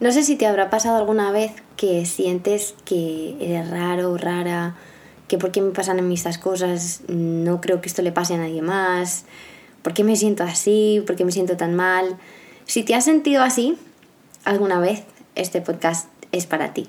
No sé si te habrá pasado alguna vez que sientes que eres raro, rara, que por qué me pasan a mí estas cosas, no creo que esto le pase a nadie más, por qué me siento así, por qué me siento tan mal. Si te has sentido así alguna vez, este podcast es para ti.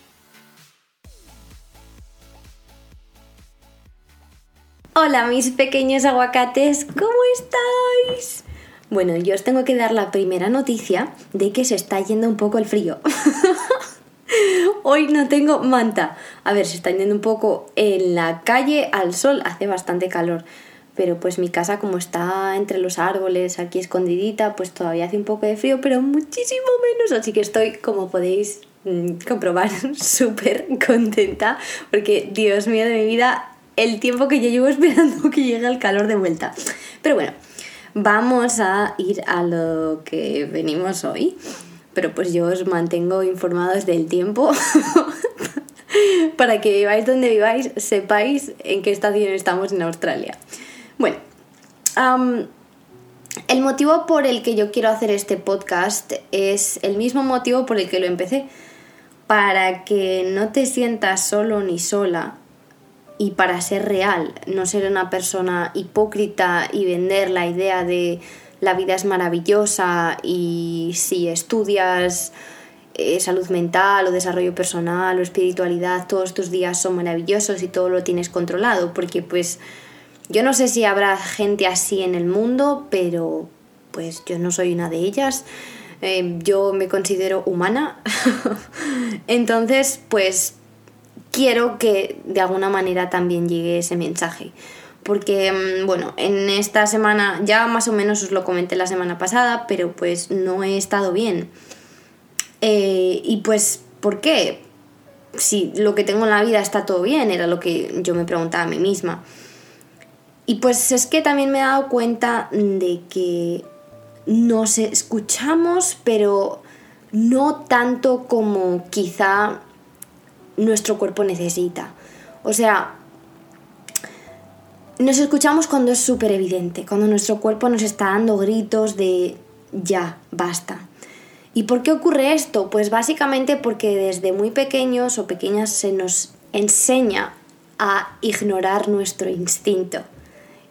Hola mis pequeños aguacates, ¿cómo estáis? Bueno, yo os tengo que dar la primera noticia de que se está yendo un poco el frío. Hoy no tengo manta. A ver, se está yendo un poco en la calle al sol, hace bastante calor. Pero pues mi casa como está entre los árboles, aquí escondidita, pues todavía hace un poco de frío, pero muchísimo menos. Así que estoy, como podéis mm, comprobar, súper contenta. Porque, Dios mío de mi vida, el tiempo que yo llevo esperando que llegue el calor de vuelta. Pero bueno, vamos a ir a lo que venimos hoy. Pero pues yo os mantengo informados del tiempo para que viváis donde viváis, sepáis en qué estación estamos en Australia. Bueno, el motivo por el que yo quiero hacer este podcast es el mismo motivo por el que lo empecé. Para que no te sientas solo ni sola y para ser real, no ser una persona hipócrita y vender la idea de la vida es maravillosa y si estudias eh, salud mental o desarrollo personal o espiritualidad, todos tus días son maravillosos y todo lo tienes controlado, porque pues yo no sé si habrá gente así en el mundo, pero pues yo no soy una de ellas. Eh, yo me considero humana. Entonces, pues quiero que de alguna manera también llegue ese mensaje. Porque, mm, bueno, en esta semana, ya más o menos os lo comenté la semana pasada, pero pues no he estado bien. Eh, y pues, ¿por qué? Si lo que tengo en la vida está todo bien, era lo que yo me preguntaba a mí misma. Y pues es que también me he dado cuenta de que nos escuchamos, pero no tanto como quizá nuestro cuerpo necesita. O sea, nos escuchamos cuando es súper evidente, cuando nuestro cuerpo nos está dando gritos de ya, basta. ¿Y por qué ocurre esto? Pues básicamente porque desde muy pequeños o pequeñas se nos enseña a ignorar nuestro instinto.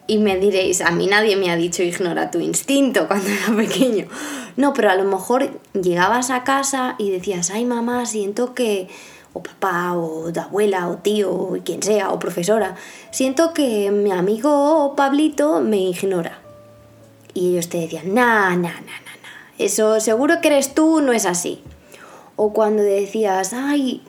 Y me diréis, a mí nadie me ha dicho ignora tu instinto cuando era pequeño. No, pero a lo mejor llegabas a casa y decías, ay mamá, siento que o papá, o abuela, o tío, o quien sea, o profesora, siento que mi amigo Pablito me ignora. Y ellos te decían, nah, nah, nah, nah, nah, eso seguro que eres tú, no es así. O cuando decías, ay,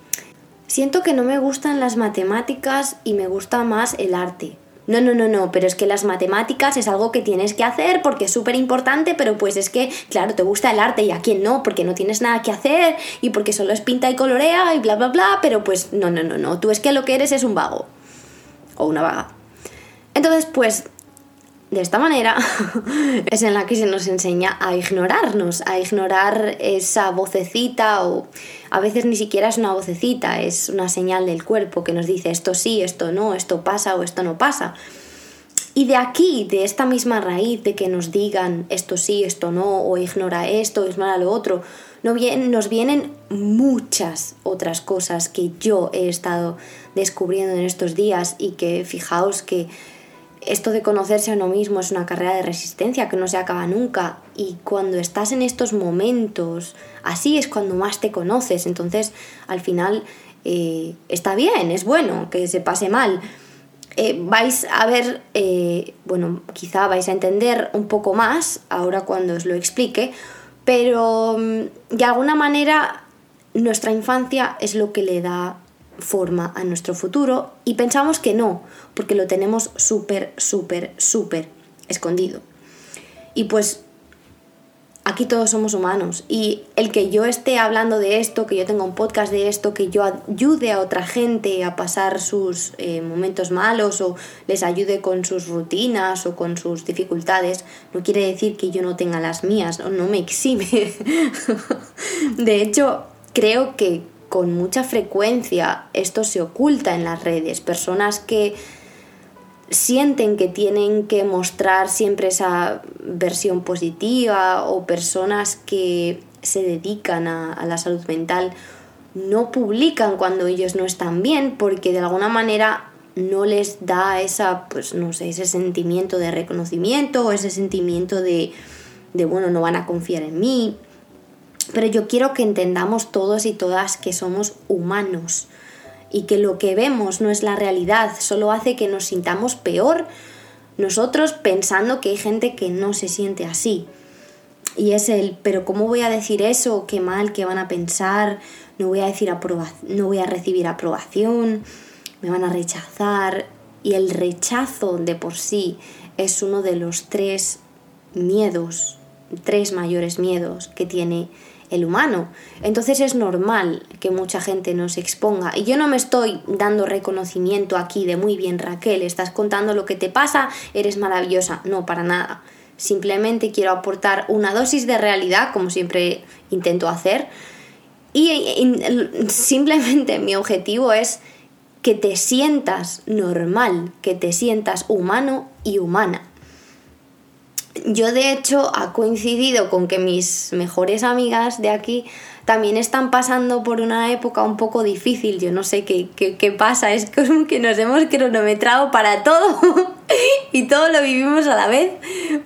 siento que no me gustan las matemáticas y me gusta más el arte. No, no, no, no, pero es que las matemáticas es algo que tienes que hacer porque es súper importante, pero pues es que, claro, te gusta el arte y a quién no, porque no tienes nada que hacer y porque solo es pinta y colorea y bla, bla, bla, pero pues no, no, no, no, tú es que lo que eres es un vago o una vaga. Entonces, pues de esta manera es en la que se nos enseña a ignorarnos, a ignorar esa vocecita o a veces ni siquiera es una vocecita, es una señal del cuerpo que nos dice esto sí, esto no, esto pasa o esto no pasa. Y de aquí, de esta misma raíz de que nos digan esto sí, esto no, o ignora esto, ignora lo otro, nos vienen muchas otras cosas que yo he estado descubriendo en estos días y que fijaos que esto de conocerse a uno mismo es una carrera de resistencia que no se acaba nunca y cuando estás en estos momentos, así es cuando más te conoces, entonces al final eh, está bien, es bueno que se pase mal. Eh, vais a ver, eh, bueno, quizá vais a entender un poco más ahora cuando os lo explique, pero mm, de alguna manera nuestra infancia es lo que le da forma a nuestro futuro y pensamos que no, porque lo tenemos súper, súper, súper escondido. Y pues aquí todos somos humanos. Y el que yo esté hablando de esto, que yo tenga un podcast de esto, que yo ayude a otra gente a pasar sus eh, momentos malos o les ayude con sus rutinas o con sus dificultades, no quiere decir que yo no tenga las mías, o no me exime. de hecho, creo que con mucha frecuencia esto se oculta en las redes, personas que sienten que tienen que mostrar siempre esa versión positiva o personas que se dedican a, la salud mental no publican cuando ellos no están bien porque de alguna manera no les da esa, pues no sé, ese sentimiento de reconocimiento o ese sentimiento de, de, bueno, no van a confiar en mí. Pero yo quiero que entendamos todos y todas que somos humanos y que lo que vemos no es la realidad, solo hace que nos sintamos peor nosotros pensando que hay gente que no se siente así. Y es el, pero ¿cómo voy a decir eso? Qué mal, qué van a pensar, no voy a decir no voy a recibir aprobación, me van a rechazar. Y el rechazo de por sí es uno de los tres miedos, tres mayores miedos que tiene el humano. Entonces es normal que mucha gente nos exponga. Y yo no me estoy dando reconocimiento aquí de muy bien Raquel, estás contando lo que te pasa, eres maravillosa. No, para nada. Simplemente quiero aportar una dosis de realidad, como siempre intento hacer. Y, simplemente mi objetivo es que te sientas normal, que te sientas humano y humana yo de hecho ha coincidido con que mis mejores amigas de aquí también están pasando por una época un poco difícil. Yo no sé qué, qué, pasa, es como que nos hemos cronometrado para todo y todo lo vivimos a la vez.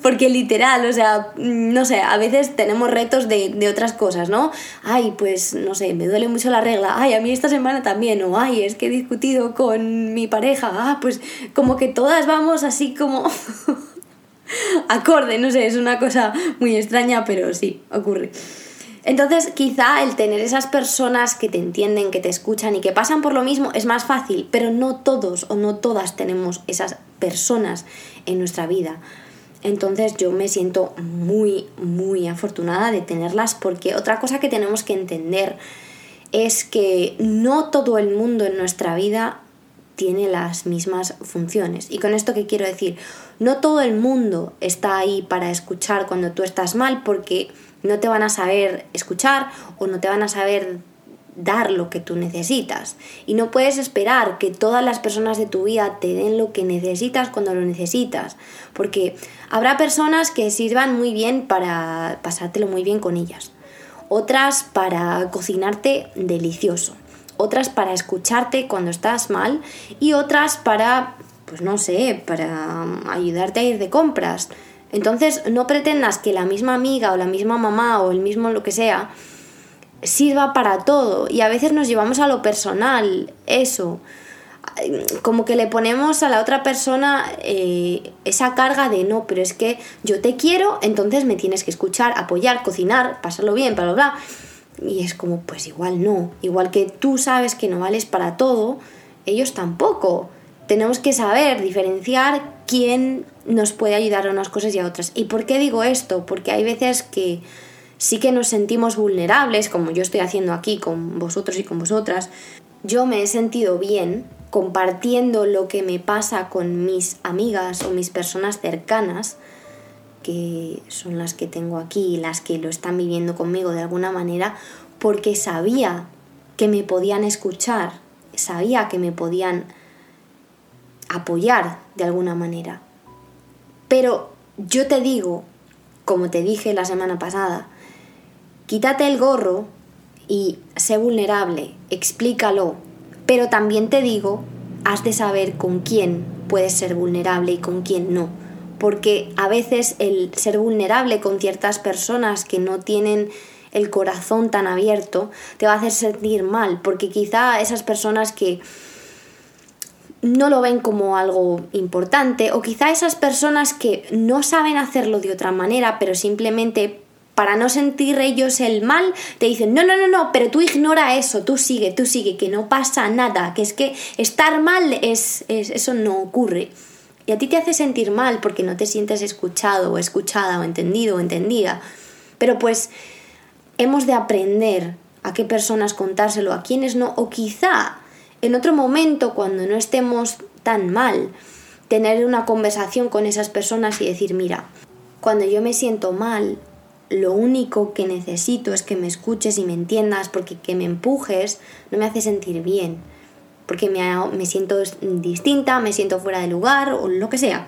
Porque literal, o sea, no sé, a veces tenemos retos de, de otras cosas, ¿no? Ay, pues no sé, me duele mucho la regla. Ay, a mí esta semana también. O ay, es que he discutido con mi pareja. Ah, pues como que todas vamos así como... acorde, no sé, es una cosa muy extraña, pero sí, ocurre. Entonces, quizá el tener esas personas que te entienden, que te escuchan y que pasan por lo mismo es más fácil, pero no todos o no todas tenemos esas personas en nuestra vida. Entonces yo me siento muy, muy afortunada de tenerlas porque otra cosa que tenemos que entender es que no todo el mundo en nuestra vida tiene las mismas funciones. ¿Y con esto qué quiero decir? No todo el mundo está ahí para escuchar cuando tú estás mal porque no te van a saber escuchar o no te van a saber dar lo que tú necesitas. Y no puedes esperar que todas las personas de tu vida te den lo que necesitas cuando lo necesitas. Porque habrá personas que sirvan muy bien para pasártelo muy bien con ellas. Otras para cocinarte delicioso otras para escucharte cuando estás mal y otras para, pues no sé, para ayudarte a ir de compras. Entonces no pretendas que la misma amiga o la misma mamá o el mismo lo que sea sirva para todo y a veces nos llevamos a lo personal eso como que le ponemos a la otra persona eh, esa carga de no, pero es que yo te quiero, entonces me tienes que escuchar, apoyar, cocinar, pasarlo bien, bla, bla, bla. Y es como, pues igual no. Igual que tú sabes que no vales para todo, ellos tampoco. Tenemos que saber diferenciar quién nos puede ayudar a unas cosas y a otras. ¿Y por qué digo esto? Porque hay veces que sí que nos sentimos vulnerables, como yo estoy haciendo aquí con vosotros y con vosotras. Yo me he sentido bien compartiendo lo que me pasa con mis amigas o mis personas cercanas que son las que tengo aquí, las que lo están viviendo conmigo de alguna manera, porque sabía que me podían escuchar, sabía que me podían apoyar de alguna manera. Pero yo te digo, como te dije la semana pasada, quítate el gorro y sé vulnerable, explícalo, pero también te digo, has de saber con quién puedes ser vulnerable y con quién no porque a veces el ser vulnerable con ciertas personas que no tienen el corazón tan abierto te va a hacer sentir mal, porque quizá esas personas que no lo ven como algo importante, o quizá esas personas que no saben hacerlo de otra manera, pero simplemente para no sentir ellos el mal, te dicen, no, no, no, no, pero tú ignora eso, tú sigue, tú sigue, que no pasa nada, que es que estar mal es, es eso no ocurre y a ti te hace sentir mal porque no te sientes escuchado o escuchada o entendido o entendida, Pero pues hemos de aprender a qué personas contárselo, a quiénes no, o quizá en otro momento, cuando no estemos tan mal, tener una conversación con esas personas y decir, mira, cuando yo me siento mal, lo único que necesito es que me escuches y me entiendas, porque que me empujes no me hace sentir bien, porque me, me siento distinta, me siento fuera de lugar o lo que sea.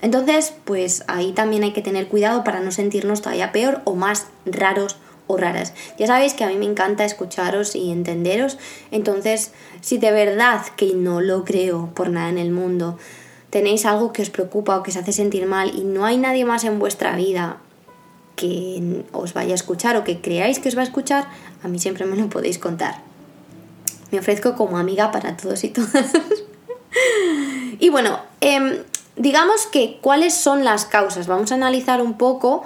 Entonces, pues ahí también hay que tener cuidado para no sentirnos todavía peor o más raros o raras. Ya sabéis que a mí me encanta escucharos y entenderos, entonces si de verdad que no lo creo por nada en el mundo, tenéis algo que os preocupa o que os hace sentir mal y no hay nadie más en vuestra vida que os vaya a escuchar o que creáis que os va a escuchar, a mí siempre me lo podéis contar. Me ofrezco como amiga para todos y todas. y bueno, em, digamos que cuáles son las causas. Vamos a analizar un poco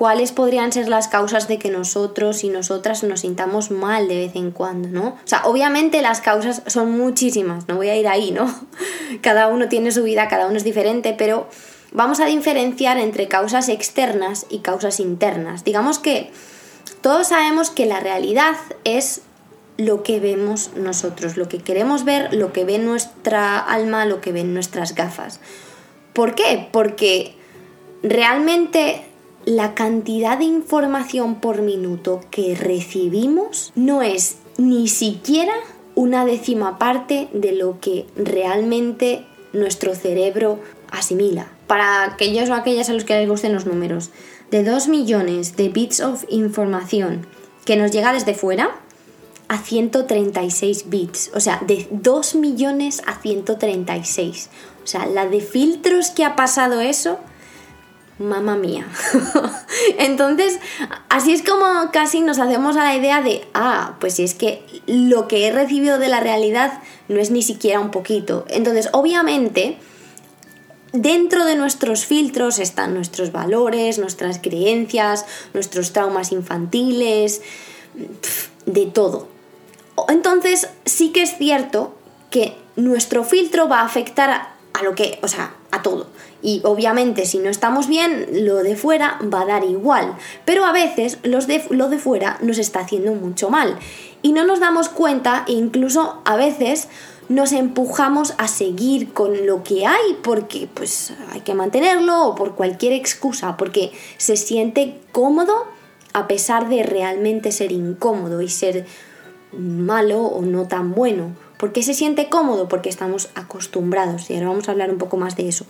cuáles podrían ser las causas de que nosotros y nosotras nos sintamos mal de vez en cuando, ¿no? O sea, obviamente las causas son muchísimas, no voy a ir ahí, ¿no? Cada uno tiene su vida, cada uno es diferente, pero vamos a diferenciar entre causas externas y causas internas. Digamos que todos sabemos que la realidad es lo que vemos nosotros, lo que queremos ver, lo que ve nuestra alma, lo que ven nuestras gafas. ¿Por qué? Porque realmente la cantidad de información por minuto que recibimos no es ni siquiera una décima parte de lo que realmente nuestro cerebro asimila. Para aquellos o aquellas a los que les gusten los números, de 2 millones de bits of información que nos llega desde fuera a 136 bits. O sea, de 2 millones a 136. O sea, la de filtros que ha pasado eso mamá mía. Entonces, así es como casi nos hacemos a la idea de, ah, pues si es que lo que he recibido de la realidad no es ni siquiera un poquito. Entonces, obviamente, dentro de nuestros filtros están nuestros valores, nuestras creencias, nuestros traumas infantiles, de todo. Entonces, sí que es cierto que nuestro filtro va a afectar a lo que, o sea, a todo. Y obviamente si no estamos bien, lo de fuera va a dar igual. Pero a veces los de, lo de fuera nos está haciendo mucho mal. Y no nos damos cuenta e incluso a veces nos empujamos a seguir con lo que hay porque pues hay que mantenerlo o por cualquier excusa, porque se siente cómodo a pesar de realmente ser incómodo y ser malo o no tan bueno. ¿Por qué se siente cómodo? Porque estamos acostumbrados y ahora vamos a hablar un poco más de eso.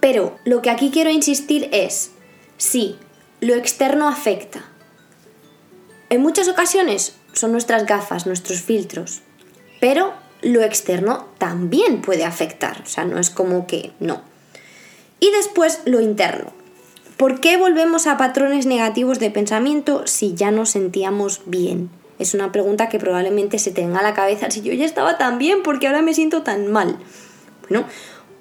Pero lo que aquí quiero insistir es, sí, lo externo afecta. En muchas ocasiones son nuestras gafas, nuestros filtros, pero lo externo también puede afectar, o sea, no es como que no. Y después lo interno. ¿Por qué volvemos a patrones negativos de pensamiento si ya nos sentíamos bien? Es una pregunta que probablemente se tenga a la cabeza si yo ya estaba tan bien, porque ahora me siento tan mal? Bueno,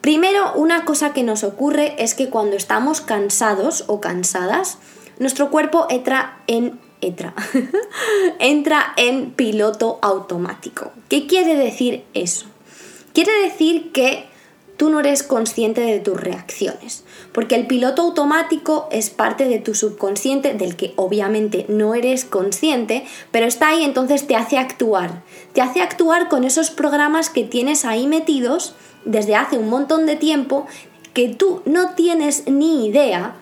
Primero, una cosa que nos ocurre es que cuando estamos cansados o cansadas, nuestro cuerpo entra en entra en piloto automático. ¿Qué quiere decir eso? Quiere decir que tú no eres consciente de tus reacciones, porque el piloto automático es parte de tu subconsciente del que obviamente no eres consciente, pero está ahí entonces te hace actuar, te hace actuar con esos programas que tienes ahí metidos desde hace un montón de tiempo que tú no tienes ni idea,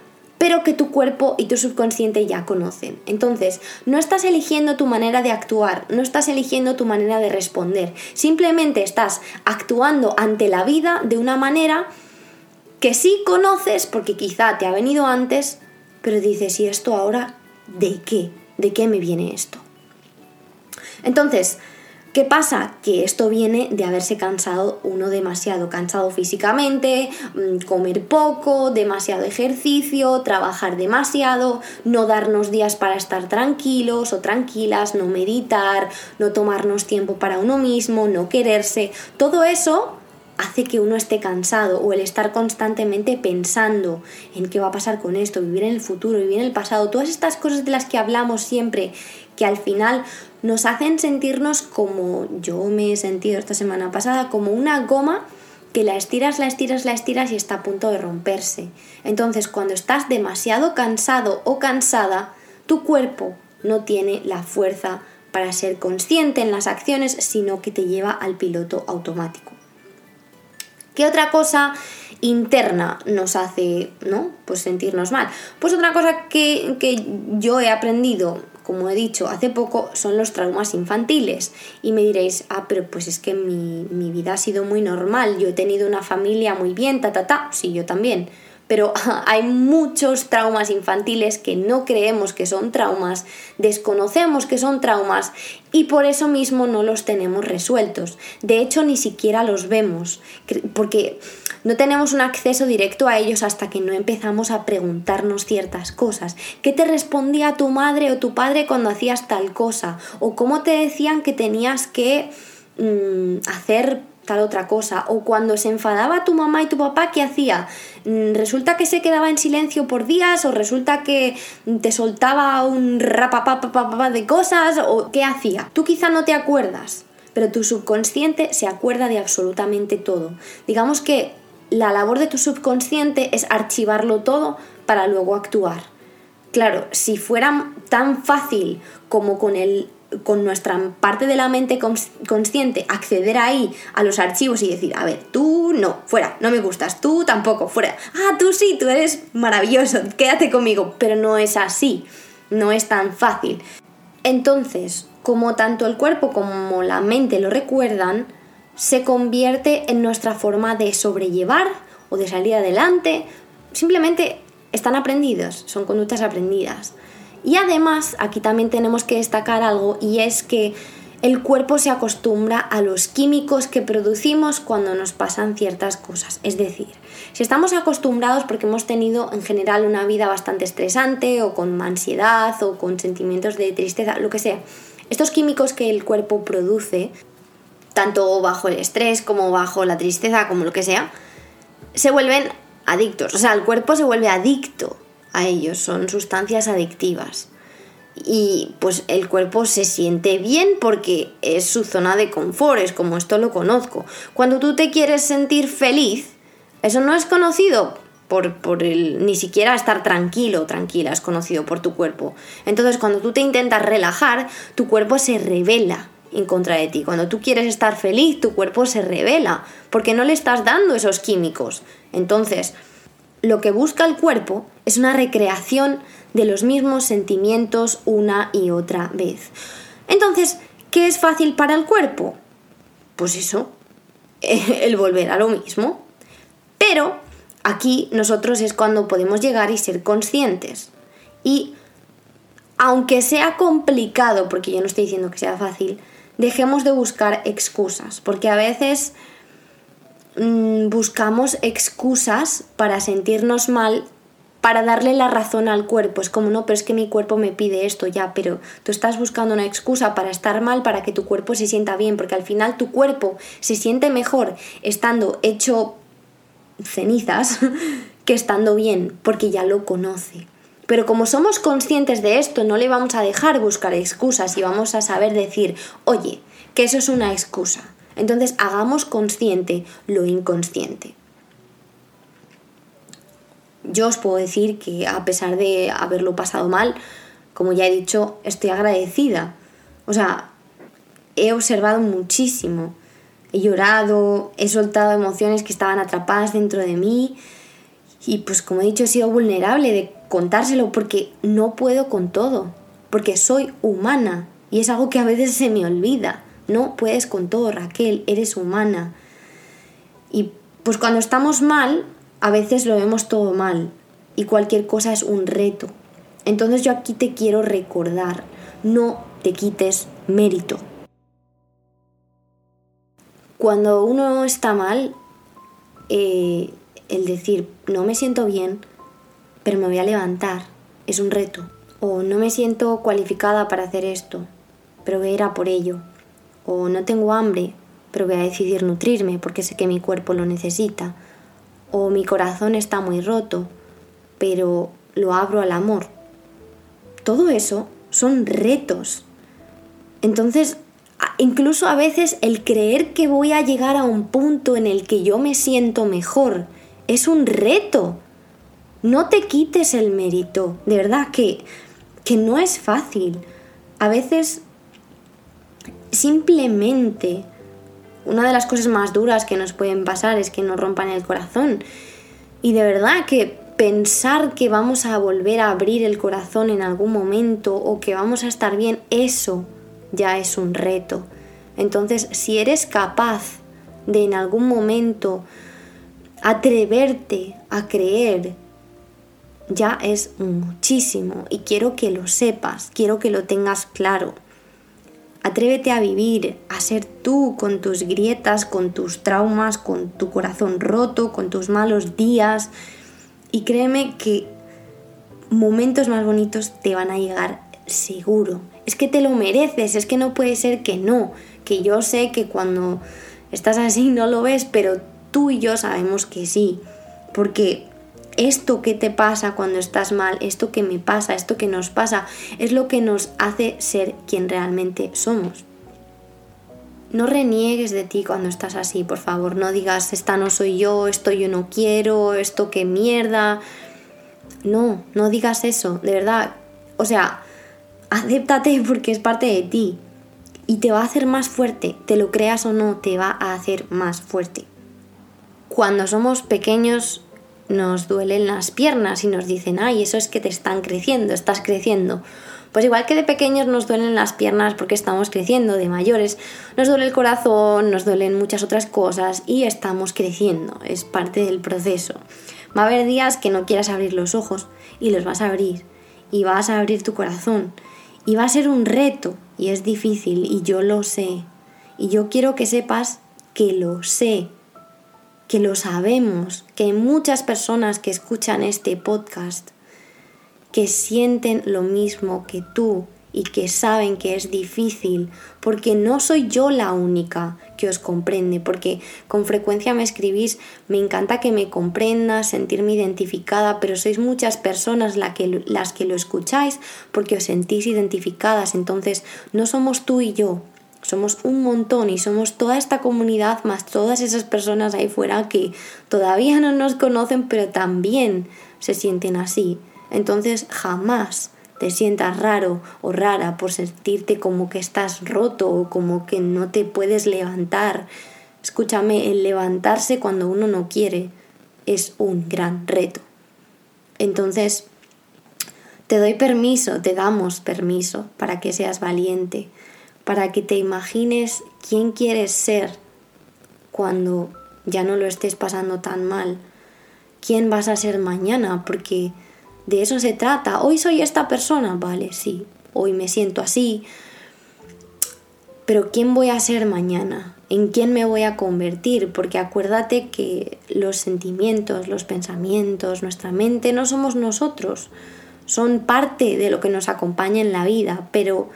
pero que tu cuerpo y tu subconsciente ya conocen. Entonces, no estás eligiendo tu manera de actuar, no estás eligiendo tu manera de responder, simplemente estás actuando ante la vida de una manera que sí conoces porque quizá te ha venido antes, pero dices, ¿y esto ahora de qué? ¿De qué me viene esto? Entonces, ¿Qué pasa? Que esto viene de haberse cansado uno demasiado, cansado físicamente, mm, comer poco, demasiado ejercicio, trabajar demasiado, no darnos días para estar tranquilos o tranquilas, no meditar, no tomarnos tiempo para uno mismo, no quererse. Todo eso hace que uno esté cansado o el estar constantemente pensando en qué va a pasar con esto, vivir en el futuro, vivir en el pasado, todas estas cosas de las que hablamos siempre, que al final nos hacen sentirnos como yo me he sentido esta semana pasada, como una goma que la estiras, la estiras, la estiras y está a punto de romperse. Entonces, cuando estás demasiado cansado o cansada, tu cuerpo no tiene la fuerza para ser consciente en las acciones, sino que te lleva al piloto automático. ¿Qué otra cosa interna nos hace, ¿no? Pues sentirnos mal. Pues otra cosa que, que yo he aprendido como he dicho hace poco, son los traumas infantiles. Y me diréis, ah, pero pues es que mi, mi, vida ha sido muy normal, yo he tenido una familia muy bien, ta, ta, ta. Sí, yo también pero hay muchos traumas infantiles que no creemos que son traumas, desconocemos que son traumas y por eso mismo no los tenemos resueltos. De hecho, ni siquiera los vemos, porque no tenemos un acceso directo a ellos hasta que no empezamos a preguntarnos ciertas cosas. ¿Qué te respondía tu madre o tu padre cuando hacías tal cosa? ¿O cómo te decían que tenías que mm, hacer tal otra cosa. O cuando se enfadaba tu mamá y tu papá, ¿qué hacía? Mm, ¿Resulta que se quedaba en silencio por días? ¿O resulta que te soltaba un rapapapapapa de cosas? ¿O qué hacía? Tú quizá no te acuerdas, pero tu subconsciente se acuerda de absolutamente todo. Digamos que la labor de tu subconsciente es archivarlo todo para luego actuar. Claro, si fuera tan fácil como con el con nuestra parte de la mente consciente acceder ahí a los archivos y decir, a ver, tú no, fuera, no me gustas, tú tampoco, fuera, ah, tú sí, tú eres maravilloso, quédate conmigo, pero no es así, no es tan fácil. Entonces, como tanto el cuerpo como la mente lo recuerdan, se convierte en nuestra forma de sobrellevar o de salir adelante, simplemente están aprendidos, son conductas aprendidas. Y además, aquí también tenemos que destacar algo y es que el cuerpo se acostumbra a los químicos que producimos cuando nos pasan ciertas cosas. Es decir, si estamos acostumbrados porque hemos tenido en general una vida bastante estresante o con ansiedad o con sentimientos de tristeza, lo que sea, estos químicos que el cuerpo produce, tanto bajo el estrés como bajo la tristeza, como lo que sea, se vuelven adictos. O sea, el cuerpo se vuelve adicto a ellos, son sustancias adictivas. Y pues el cuerpo se siente bien porque es su zona de confort, es como esto lo conozco. Cuando tú te quieres sentir feliz, eso no es conocido por, por el, ni siquiera estar tranquilo tranquila, es conocido por tu cuerpo. Entonces cuando tú te intentas relajar, tu cuerpo se revela en contra de ti. Cuando tú quieres estar feliz, tu cuerpo se revela porque no le estás dando esos químicos. Entonces, lo que busca el cuerpo es una recreación de los mismos sentimientos una y otra vez. Entonces, ¿qué es fácil para el cuerpo? Pues eso, el volver a lo mismo. Pero aquí nosotros es cuando podemos llegar y ser conscientes. Y aunque sea complicado, porque yo no estoy diciendo que sea fácil, dejemos de buscar excusas, porque a veces Mm, buscamos excusas para sentirnos mal, para darle la razón al cuerpo. Es como, no, pero es que mi cuerpo me pide esto ya, pero tú estás buscando una excusa para estar mal, para que tu cuerpo se sienta bien, porque al final tu cuerpo se siente mejor estando hecho cenizas que estando bien, porque ya lo conoce. Pero como somos conscientes de esto, no le vamos a dejar buscar excusas y vamos a saber decir, oye, que eso es una excusa entonces hagamos consciente lo inconsciente. Yo os puedo decir que a pesar de haberlo pasado mal, como ya he dicho, estoy agradecida. O sea, he observado muchísimo. He llorado, he soltado emociones que estaban atrapadas dentro de mí y pues como he dicho he sido vulnerable de contárselo porque no puedo con todo, porque soy humana y es algo que a veces se me olvida. No puedes con todo, Raquel, eres humana. Y pues cuando estamos mal, a veces lo vemos todo mal y cualquier cosa es un reto. Entonces yo aquí te quiero recordar, no te quites mérito. Cuando uno está mal, eh, el decir, no me siento bien, pero me voy a levantar, es un reto. O no me siento cualificada para hacer esto, pero voy por ello o no tengo hambre, pero voy a decidir nutrirme porque sé que mi cuerpo lo necesita, o mi corazón está muy roto, pero lo abro al amor. Todo eso son retos. Entonces, incluso a veces el creer que voy a llegar a un punto en el que yo me siento mejor es un reto. No te quites el mérito, de verdad que, que no es fácil. A veces simplemente una de las cosas más duras que nos pueden pasar es que nos rompan el corazón. Y de verdad que pensar que vamos a volver a abrir el corazón en algún momento o que vamos a estar bien, eso ya es un reto. Entonces, si eres capaz de en algún momento atreverte a creer, ya es muchísimo y quiero que lo sepas, quiero que lo tengas claro. Atrévete a vivir, a ser tú con tus grietas, con tus traumas, con tu corazón roto, con tus malos días. Y créeme que momentos más bonitos te van a llegar seguro. Es que te lo mereces, es que no puede ser que no. Que yo sé que cuando estás así no lo ves, pero tú y yo sabemos que sí. Porque esto que te pasa cuando estás mal, esto que me pasa, esto que nos pasa, es lo que nos hace ser quien realmente somos. No reniegues de ti cuando estás así, por favor. No digas, esta no soy yo, esto yo no quiero, esto qué mierda. No, no digas eso, de verdad. O sea, acéptate porque es parte de ti. Y te va a hacer más fuerte, te lo creas o no, te va a hacer más fuerte. Cuando somos pequeños nos duelen las piernas y nos dicen, ay, eso es que te están creciendo, estás creciendo. Pues igual que de pequeños nos duelen las piernas porque estamos creciendo, de mayores nos duele el corazón, nos duelen muchas otras cosas y estamos creciendo, es parte del proceso. Va a haber días que no quieras abrir los ojos y los vas a abrir y vas a abrir tu corazón y va a ser un reto y es difícil y yo lo sé y yo quiero que sepas que lo sé que lo sabemos, que hay muchas personas que escuchan este podcast que sienten lo mismo que tú y que saben que es difícil, porque no soy yo la única que os comprende, porque con frecuencia me escribís, me encanta que me comprendas, sentirme identificada, pero sois muchas personas la que, las que lo escucháis porque os sentís identificadas, entonces no somos tú y yo, somos un montón y somos toda esta comunidad más todas esas personas ahí fuera que todavía no nos conocen pero también se sienten así. Entonces jamás te sientas raro o rara por sentirte como que estás roto o como que no te puedes levantar. Escúchame, el levantarse cuando uno no quiere es un gran reto. Entonces, te doy permiso, te damos permiso para que seas valiente, para que te imagines quién quieres ser cuando ya no lo estés pasando tan mal. ¿Quién vas a ser mañana? Porque de eso se trata. Hoy soy esta persona, vale, sí. Hoy me siento así. Pero ¿quién voy a ser mañana? ¿En quién me voy a convertir? Porque acuérdate que los sentimientos, los pensamientos, nuestra mente no somos nosotros. Son parte de lo que nos acompaña en la vida, pero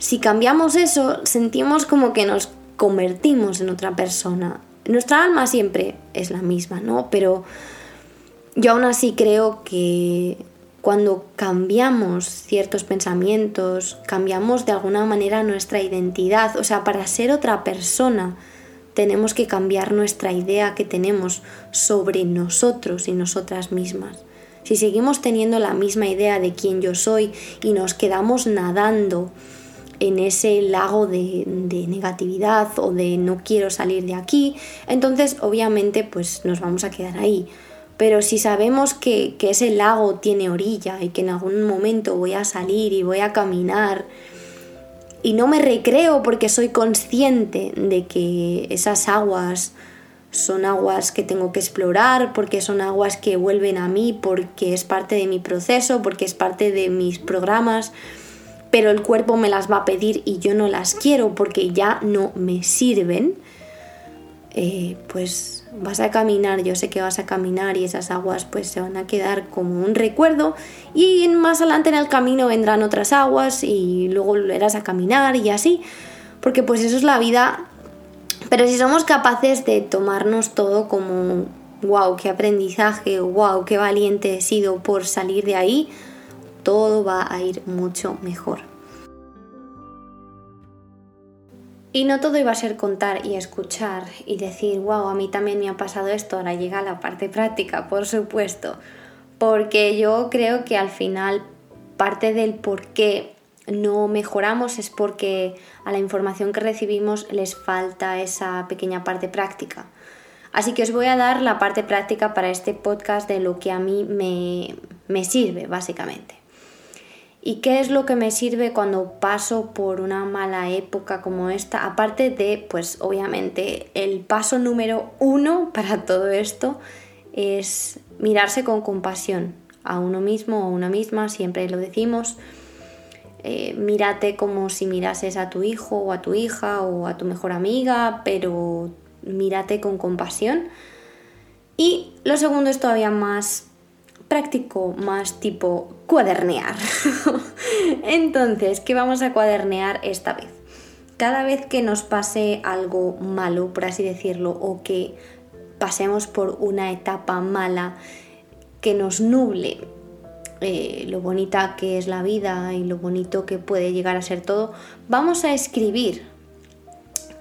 si cambiamos eso, sentimos como que nos convertimos en otra persona. Nuestra alma siempre es la misma, ¿no? Pero yo aún así creo que cuando cambiamos ciertos pensamientos, cambiamos de alguna manera nuestra identidad. O sea, para ser otra persona tenemos que cambiar nuestra idea que tenemos sobre nosotros y nosotras mismas. Si seguimos teniendo la misma idea de quién yo soy y nos quedamos nadando en ese lago de, negatividad o de no quiero salir de aquí, entonces obviamente pues nos vamos a quedar ahí. Pero si sabemos que, ese lago tiene orilla y que en algún momento voy a salir y voy a caminar y no me recreo porque soy consciente de que esas aguas son aguas que tengo que explorar, porque son aguas que vuelven a mí, porque es parte de mi proceso, porque es parte de mis programas, pero el cuerpo me las va a pedir y yo no las quiero porque ya no me sirven, eh, pues vas a caminar, yo sé que vas a caminar y esas aguas pues se van a quedar como un recuerdo y más adelante en el camino vendrán otras aguas y luego volverás a caminar y así, porque pues eso es la vida, pero si somos capaces de tomarnos todo como wow, qué aprendizaje, wow, qué valiente he sido por salir de ahí, todo va a ir mucho mejor. Y no todo iba a ser contar y escuchar y decir, wow, a mí también me ha pasado esto, ahora llega la parte práctica, por supuesto, porque yo creo que al final parte del por qué no mejoramos es porque a la información que recibimos les falta esa pequeña parte práctica. Así que os voy a dar la parte práctica para este podcast de lo que a mí me, me sirve, básicamente. ¿Y qué es lo que me sirve cuando paso por una mala época como esta? Aparte de, pues obviamente, el paso número uno para todo esto es mirarse con compasión a uno mismo o a una misma, siempre lo decimos. Eh, mírate como si mirases a tu hijo o a tu hija o a tu mejor amiga, pero mírate con compasión. Y lo segundo es todavía más práctico, más tipo cuadernear. Entonces, ¿qué vamos a cuadernear esta vez? Cada vez que nos pase algo malo, por así decirlo, o que pasemos por una etapa mala que nos nuble eh, lo bonita que es la vida y lo bonito que puede llegar a ser todo, vamos a escribir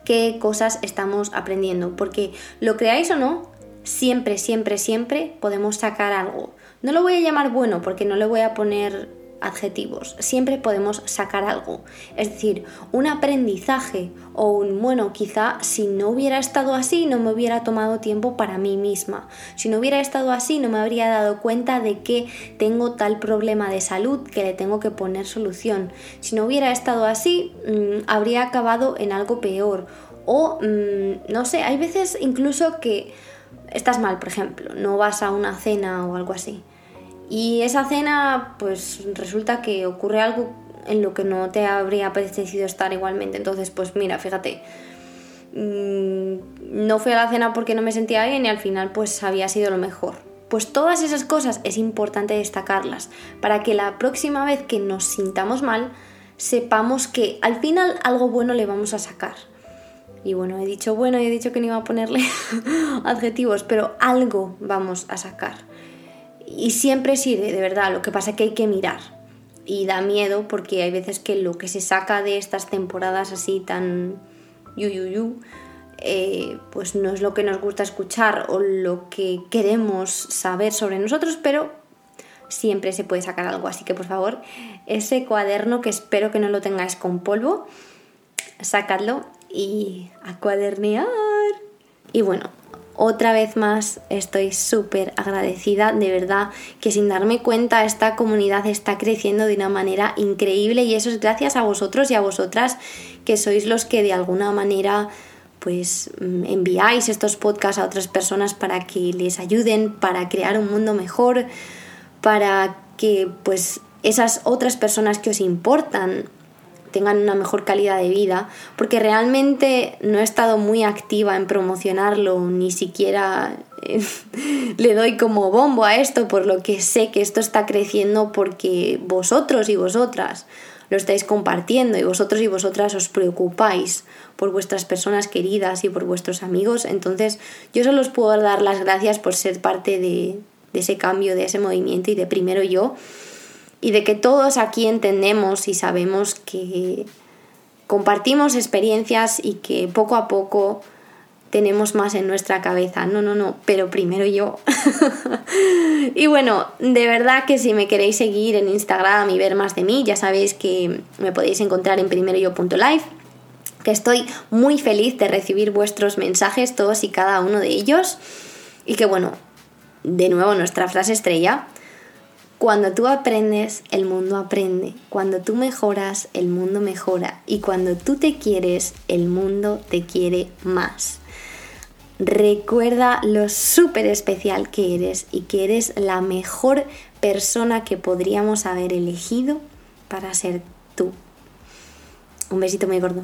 qué cosas estamos aprendiendo, porque lo creáis o no, siempre, siempre, siempre podemos sacar algo. No lo voy a llamar bueno porque no le voy a poner adjetivos. Siempre podemos sacar algo. Es decir, un aprendizaje o un bueno, quizá si no hubiera estado así no me hubiera tomado tiempo para mí misma. Si no hubiera estado así no me habría dado cuenta de que tengo tal problema de salud que le tengo que poner solución. Si no hubiera estado así mm, habría acabado en algo peor. O mm, no sé, hay veces incluso que estás mal, por ejemplo, no vas a una cena o algo así. Y esa cena, pues resulta que ocurre algo en lo que no te habría apetecido estar igualmente. Entonces, pues mira, fíjate, mm, no fui a la cena porque no me sentía bien y al final pues había sido lo mejor. Pues todas esas cosas es importante destacarlas para que la próxima vez que nos sintamos mal sepamos que al final algo bueno le vamos a sacar. Y bueno, he dicho bueno y he dicho que no iba a ponerle adjetivos, pero algo vamos a sacar. Y siempre sirve, de verdad, lo que pasa es que hay que mirar. Y da miedo porque hay veces que lo que se saca de estas temporadas así tan yu, yu, yu eh, pues no es lo que nos gusta escuchar o lo que queremos saber sobre nosotros, pero siempre se puede sacar algo. Así que por favor, ese cuaderno que espero que no lo tengáis con polvo, sacadlo y a cuadernear. Y bueno, otra vez más estoy súper agradecida, de verdad que sin darme cuenta esta comunidad está creciendo de una manera increíble y eso es gracias a vosotros y a vosotras que sois los que de alguna manera pues mm, enviáis estos podcasts a otras personas para que les ayuden, para crear un mundo mejor, para que pues esas otras personas que os importan tengan una mejor calidad de vida, porque realmente no he estado muy activa en promocionarlo, ni siquiera eh, le doy como bombo a esto, por lo que sé que esto está creciendo porque vosotros y vosotras lo estáis compartiendo y vosotros y vosotras os preocupáis por vuestras personas queridas y por vuestros amigos, entonces yo solo os puedo dar las gracias por ser parte de, de ese cambio, de ese movimiento y de primero yo y de que todos aquí entendemos y sabemos que compartimos experiencias y que poco a poco tenemos más en nuestra cabeza. No, no, no, pero primero yo. y bueno, de verdad que si me queréis seguir en Instagram y ver más de mí, ya sabéis que me podéis encontrar en primeroyo.live, que estoy muy feliz de recibir vuestros mensajes, todos y cada uno de ellos. Y que bueno, de nuevo nuestra frase estrella, cuando tú aprendes, el mundo aprende. Cuando tú mejoras, el mundo mejora. Y cuando tú te quieres, el mundo te quiere más. Recuerda lo súper especial que eres y que eres la mejor persona que podríamos haber elegido para ser tú. Un besito muy gordo.